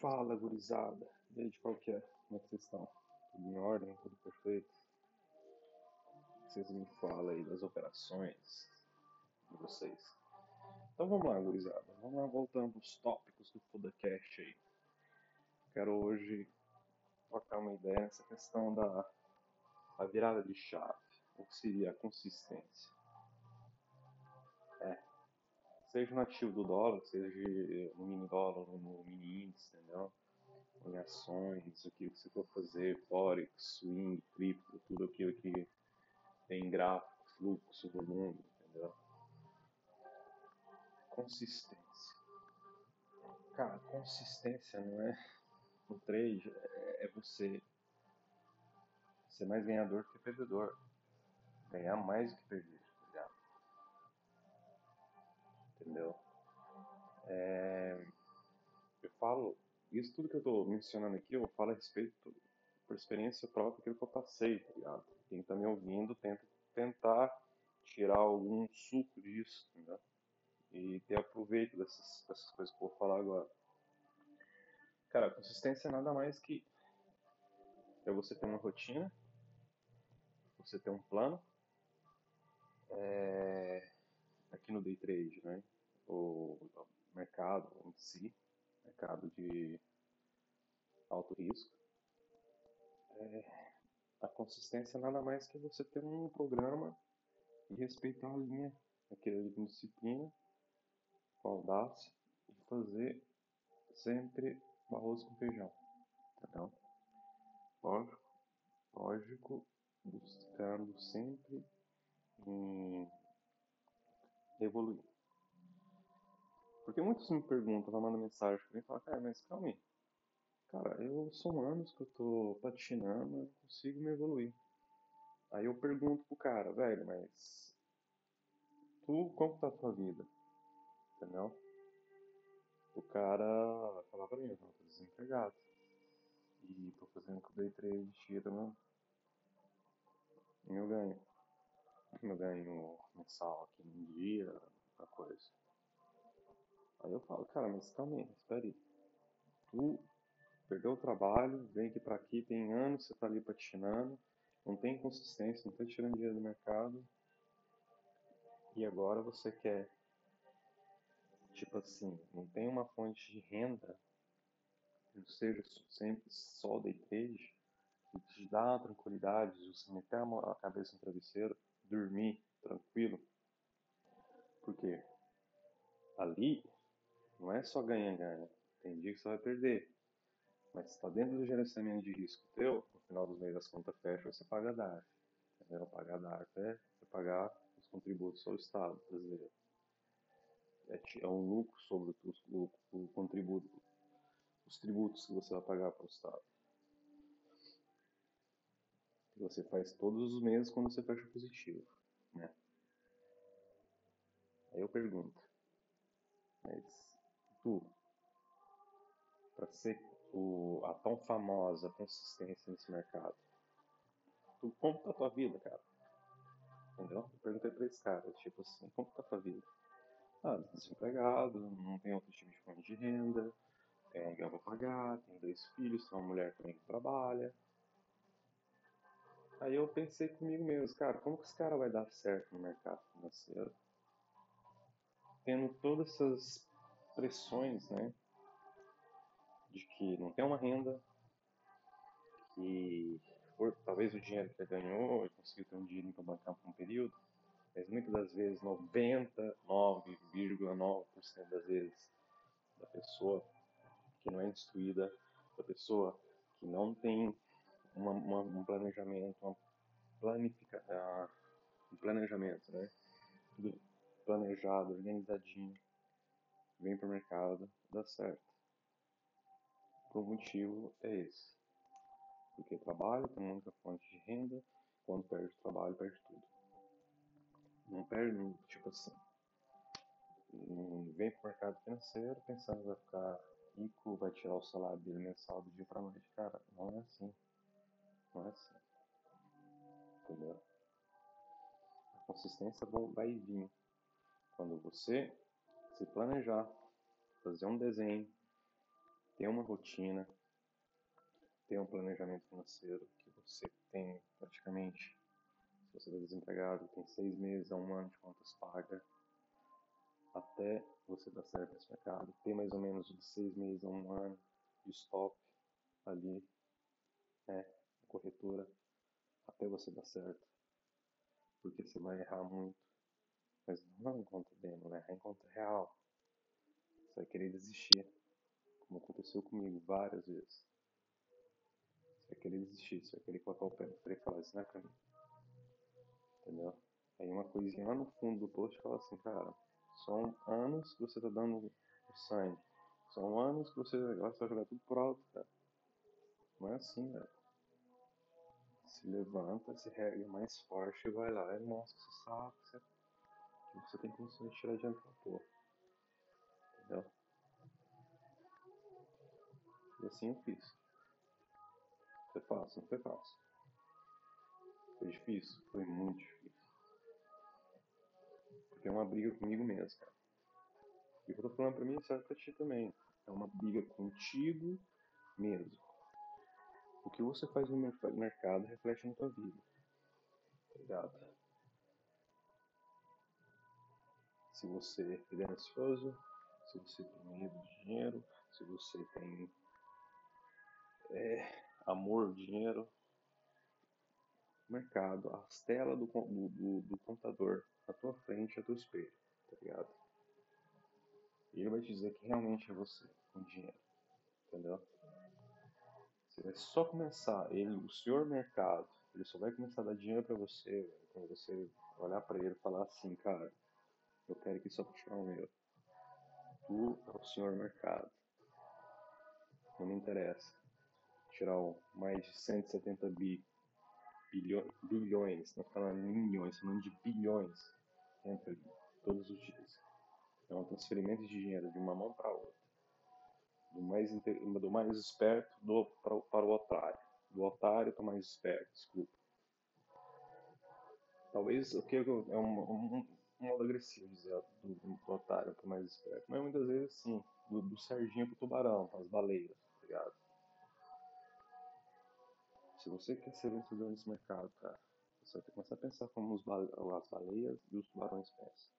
Fala, gurizada. E aí, de qual que é? Como é que vocês estão? Tudo em ordem? Tudo perfeito? Vocês me falam aí das operações de vocês. Então vamos lá, gurizada. Vamos lá, voltando aos tópicos do FodaCast aí. Quero hoje trocar uma ideia nessa questão da, da virada de chave. O que seria a consistência? Seja no ativo do dólar, seja no mini dólar no mini índice, entendeu? Em ações, aquilo que você for fazer, forex, swing, cripto, tudo aquilo que tem gráfico, fluxo, volume, entendeu? Consistência. Cara, consistência não é no trade, é, você ser mais ganhador que perdedor. Ganhar mais do que perder, Entendeu? É, eu falo, isso tudo que eu tô mencionando aqui, eu falo a respeito por experiência própria, aquilo que eu passei, tá ligado? Quem tá me ouvindo tenta tentar tirar algum suco disso, entendeu? E ter aproveito dessas, dessas coisas que eu vou falar agora. Cara, consistência é nada mais que é você ter uma rotina, você ter um plano, é, aqui no day trade, né? O mercado em si, mercado de alto risco. É, a consistência nada mais que você ter um programa e respeitar a linha, aquela disciplina, com audácia e fazer sempre o arroz com feijão. Entendeu? Lógico, lógico, buscando sempre em evoluir. Porque muitos me perguntam, vai mandar mensagem pra mim e falam, cara, mas calma aí. Cara, eu são anos que eu tô patinando, eu não consigo me evoluir. Aí eu pergunto pro cara, velho, mas tu, como tá a tua vida? Entendeu? O cara vai falar pra mim, eu tô desempregado. E tô fazendo com o day trade tira meu, meu ganho. Meu ganho mensal aqui num dia, uma coisa. Aí eu falo, cara, mas calma aí, espera aí. Tu perdeu o trabalho, vem aqui pra aqui, tem anos você tá ali patinando, não tem consistência, não tá tirando dinheiro do mercado. E agora você quer, tipo assim, não tem uma fonte de renda não seja sempre só day trade, que te dá tranquilidade, você meter a cabeça no travesseiro, dormir tranquilo. Porque ali não é só ganha-ganha. Tem dia que você vai perder. Mas está dentro do gerenciamento de risco teu, no final dos meses as contas fecham, você paga a DARF. Entendeu? Pagar a DARF é você pagar os contributos ao Estado brasileiro. É, é um lucro sobre os, o, o contributo, os tributos que você vai pagar para o Estado. Que você faz todos os meses quando você fecha positivo. Né? Aí eu pergunto, mas tu, para ser o, a tão famosa consistência nesse mercado, tu, como tá a tua vida, cara? Entendeu? Eu perguntei pra esse cara, tipo assim, como tá a tua vida? Ah, desempregado, não tem outro tipo de fonte de renda, tem aluguel pra pagar, tem dois filhos, tem uma mulher também que trabalha. Aí eu pensei comigo mesmo, cara, como que esse cara vai dar certo no mercado financeiro? Tendo todas essas pressões, né? De que não tem uma renda, que por, talvez o dinheiro que ele ganhou, ele conseguiu ter um dinheiro para bancar por um período, mas muitas das vezes, 99,9% das vezes, da pessoa que não é instruída, da pessoa que não tem uma, uma, um planejamento, uma planifica, uh, um planejamento, né? Tudo planejado, organizadinho, vem para o mercado, dá certo. Por motivo é esse. Porque trabalho tem muita fonte de renda, quando perde o trabalho, perde tudo. Não perde, tipo assim, não vem para o mercado financeiro pensando que vai ficar rico, vai tirar o salário dele mensal do dia para noite. Cara, não é assim. Não. Entendeu? A consistência vai vir quando você se planejar, fazer um desenho, Ter uma rotina, ter um planejamento financeiro que você tem praticamente, se você está desempregado, tem seis meses a um ano de contas pagas, até você dar certo nesse mercado, ter mais ou menos de seis meses a um ano de stop ali, né, corretora, até você dar certo, porque você vai errar muito, mas não em conta demo, né, é em conta real, você vai querer desistir, como aconteceu comigo várias vezes. Você vai querer desistir, você vai querer colocar o pé no freio e falar, isso não é pra mim. Entendeu? Aí uma coisinha lá no fundo do post fala assim, cara, são anos que você tá dando o sangue. São anos que você vai jogar tudo pro alto, cara. Não é assim, velho. Se levanta, se regue mais forte e vai lá e mostra seu saco, você, que você tem condições de tirar adiante da porra. Entendeu? E assim eu fiz. Foi fácil? Não foi fácil. Foi difícil? Foi muito difícil. Porque é uma briga comigo mesmo, cara. E o que eu tô falando pra mim serve pra ti também. É uma briga contigo mesmo. O que você faz no mercado reflete na tua vida. Ligado? Se você é ansioso, se você tem medo de dinheiro, se você tem é, amor, dinheiro, mercado, as telas do, do, do, computador na tua frente, a teu espelho, tá ligado? E ele vai te dizer que realmente é você com dinheiro, entendeu? Você vai só começar, ele, o senhor mercado, ele só vai começar a dar dinheiro para você quando você olhar para ele e falar assim, cara, eu quero que só puxar o meu. Tu é o senhor mercado. Não me interessa tirar mais de 170 bi, bilhões, não falando milhões, falando de bilhões, entra ali, todos os dias. É um transferimento de dinheiro de uma mão para outra. Do mais, do mais esperto do, para, para o otário. Do otário para o mais esperto, desculpa. Talvez o que é um, um, um modo agressivo dizer do, do otário para o mais esperto. Mas muitas vezes sim, do, do sardinha para o tubarão, para as baleias, tá ligado? Se você quer ser vencedor nesse mercado, cara, você vai ter que começar a pensar como bale as baleias e os tubarões pensam,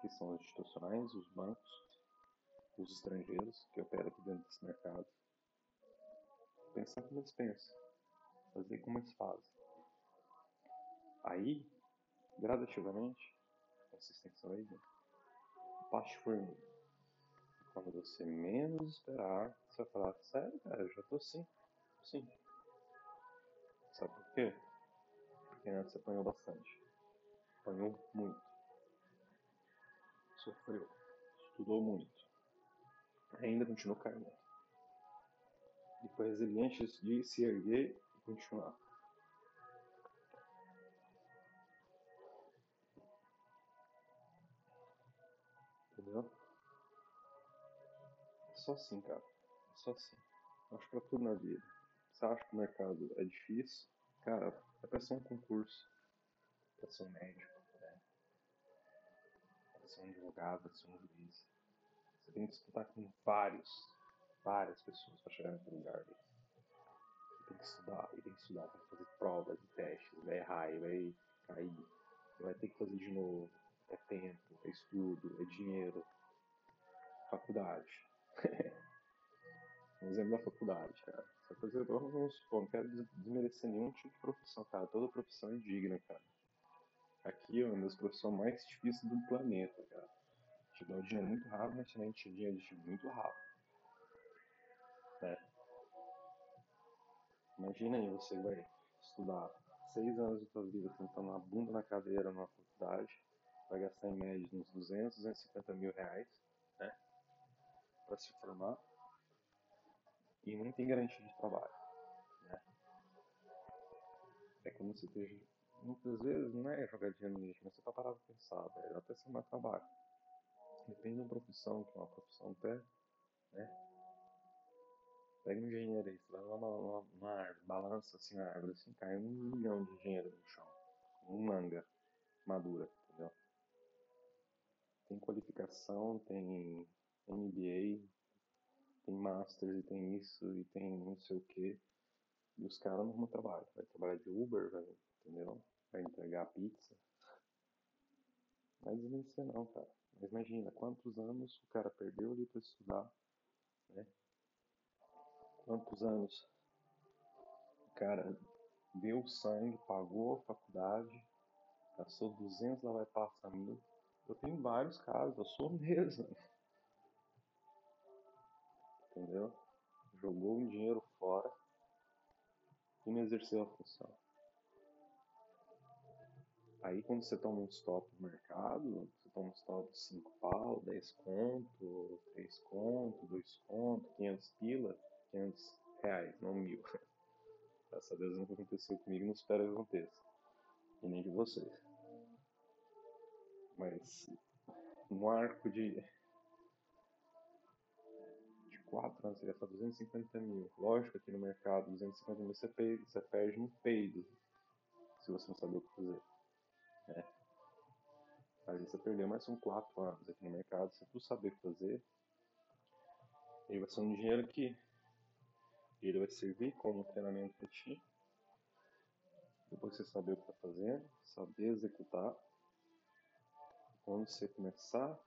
que são os institucionais, os bancos, os estrangeiros que operam aqui dentro desse mercado. Pensar como eles pensam, fazer como eles fazem. Aí, gradativamente, consistência vai vir. Passe formiga. Quando você menos esperar, você vai falar, sério, cara, eu já tô sim. Sim. Sabe por quê? Porque antes apanhou bastante. Apanhou muito. Sofreu. Estudou muito. Ainda continuou caindo. E foi resiliente de se erguer e continuar. Entendeu? Só assim, cara. Só assim. Acho pra tudo na vida você acha que o mercado é difícil, cara, é para ser um concurso, para ser um médico, né? para ser um advogado, para ser um juiz. Tem que disputar com vários, várias pessoas para chegar nesse lugar. Né? Tem que estudar, e tem que estudar, tem que fazer provas e testes, vai errar, e vai cair, vai ter que fazer de novo. É tempo, é estudo, é dinheiro, faculdade. um exemplo da faculdade, cara. Essa coisa, vamos supor, não quero desmerecer nenhum tipo de profissão, cara. Toda profissão é digna, cara. Aqui é uma das profissões mais difíceis do planeta, cara. Te dá o dinheiro muito rápido, mas também te dinheiro muito rápido. Né? Imagina aí, você vai estudar seis anos da sua vida sentando uma bunda na cadeira numa faculdade, vai gastar em média uns 200, 250 mil reais, né? Pra se formar e não tem garantia de trabalho. Né? É como se esteja. Muitas vezes não é jogar dinheiro lixo, mas você tá parado pra pensar, velho. Até ser mais trabalho. Depende da profissão, que é uma profissão até. Né? Pega um engenheiro aí, vai lá numa, árvore, balança assim a árvore, assim, cai um milhão de dinheiro no chão. Um manga madura, entendeu? Tem qualificação, tem MBA, tem Masters e tem isso e tem não sei o que. E os caras não trabalho. Vai trabalhar de Uber, vai, entendeu? Vai entregar pizza. Não é desmerecer não, cara. Mas imagina, quantos anos o cara perdeu ali para estudar, né? Quantos anos o cara deu sangue, pagou a faculdade, gastou 200, lá vai passar mil. Eu tenho vários casos, eu sou mesmo. Entendeu? Jogou um dinheiro fora e não exerceu a função. Aí quando você toma um stop no mercado, toma um stop de 5 pau, 10 conto, 3 conto, 2 conto, 500 pila, 500 reais, não mil. Graças a Deus nunca aconteceu comigo, não espero que aconteça. E nem de vocês. Mas no arco de, de 4 anos, você gastar 250 mil. Lógico, aqui no mercado, 250 mil você, perde, você perde no peido. Se você não saber o que fazer. Né? Aí você perdeu mais uns 4 anos aqui no mercado, se tu saber fazer. Ele vai ser um dinheiro que ele vai servir como treinamento para ti. Depois você saber o que está fazendo, saber executar. Quando você começar a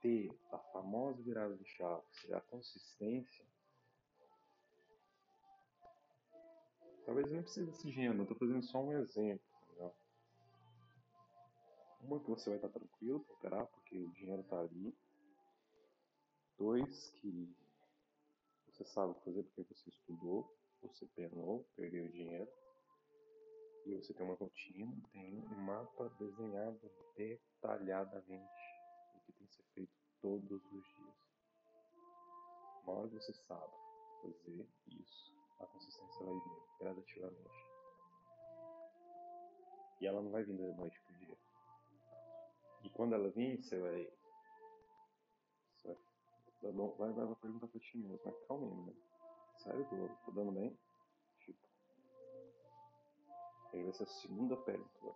ter a famosa virada de chave, que a consistência, talvez não precise desse dinheiro, eu estou fazendo só um exemplo. Uma, que você vai estar tranquilo para operar, porque o dinheiro está ali. Dois, que você sabe fazer porque você estudou, você penou, perdeu dinheiro. E você tem uma rotina, tem um mapa desenhado detalhadamente o que tem que ser feito todos os dias. Uma hora que você sabe fazer isso, a consistência vai vir gradativamente. E ela não vai vir da noite pro dia. Quando ela vir, você vai vai, vai, vai perguntar pra ti mesmo, mas calma aí, mano. Sério, tô, tô dando bem? Tipo. Aí vai ser a segunda pergunta.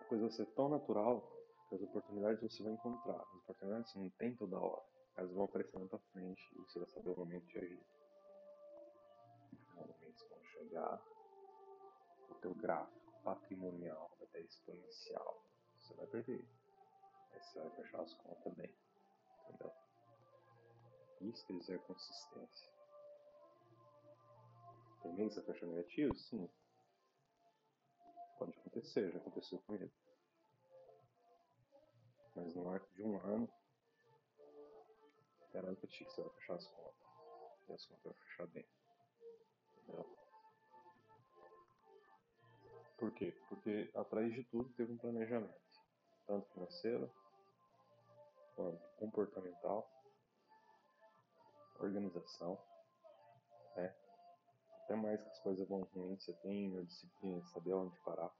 A coisa vai ser tão natural que as oportunidades você vai encontrar. As oportunidades você não tem toda hora. Elas vão aparecer na tua frente e você vai saber o momento de agir. Os momentos vão chegar. O teu gráfico patrimonial vai estar exponencial. Você vai perder você vai fechar as contas bem. Entendeu? Isso quer dizer consistência. Tem mês que você fecha negativo? Sim. Pode acontecer, já aconteceu com ele. Mas no arco de um ano, garanto que você vai fechar as contas. E as contas vão fechar bem. Entendeu? Por quê? Porque atrás de tudo teve um planejamento. Tanto financeiro, comportamental, organização, né? Até mais que as coisas vão ruins, você tem a disciplina de saber onde parar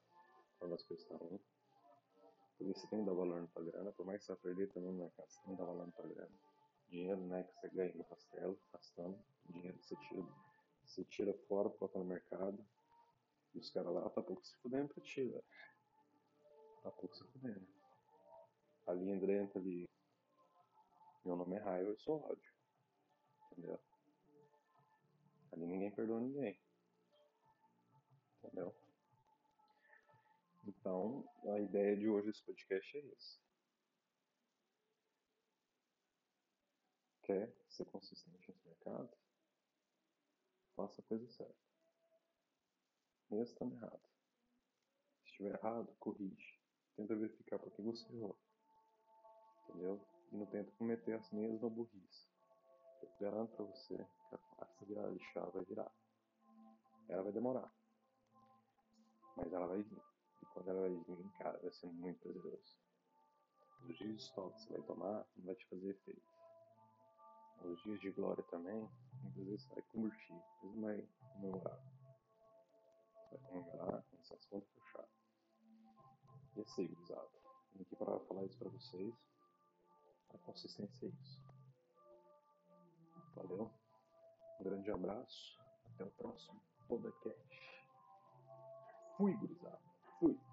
quando as coisas estão ruins. Porque você tem que dar valor na tua grana, por mais que você perder também no mercado, você tem que dar valor na tua grana. Dinheiro não é que você ganha no castelo, gastando, dinheiro você tira, você tira fora, coloca no mercado, e os caras lá tá pouco se fudendo pra ti, velho. Tá pouco se fudendo. A linha entra ali meu nome é raiva, eu sou ódio. Entendeu? Ali ninguém perdoa ninguém. Entendeu? Então, a ideia de hoje desse podcast é isso. Quer ser consistente nesse mercado? Faça a coisa certa. Mesmo estando errado. Se estiver errado, corrige. Tenta verificar por que você errou. Entendeu? e não tenta cometer as mesmas burrice. Eu garanto para você que essa virada de chave vai virar. Ela vai demorar. Mas ela vai vir. E quando ela vai vir, cara, vai ser muito prazeroso. Os dias de stop que você vai tomar não vai te fazer efeito. Os dias de glória também, muitas vezes você vai convertir, mas não vai comemorar. Você vai comemorar quando essas contas fechar. E assim, gurizada. Vim aqui para falar isso para vocês. A consistência é isso. Valeu. Um grande abraço. Até o próximo podcast. Fui, gurizada. Fui.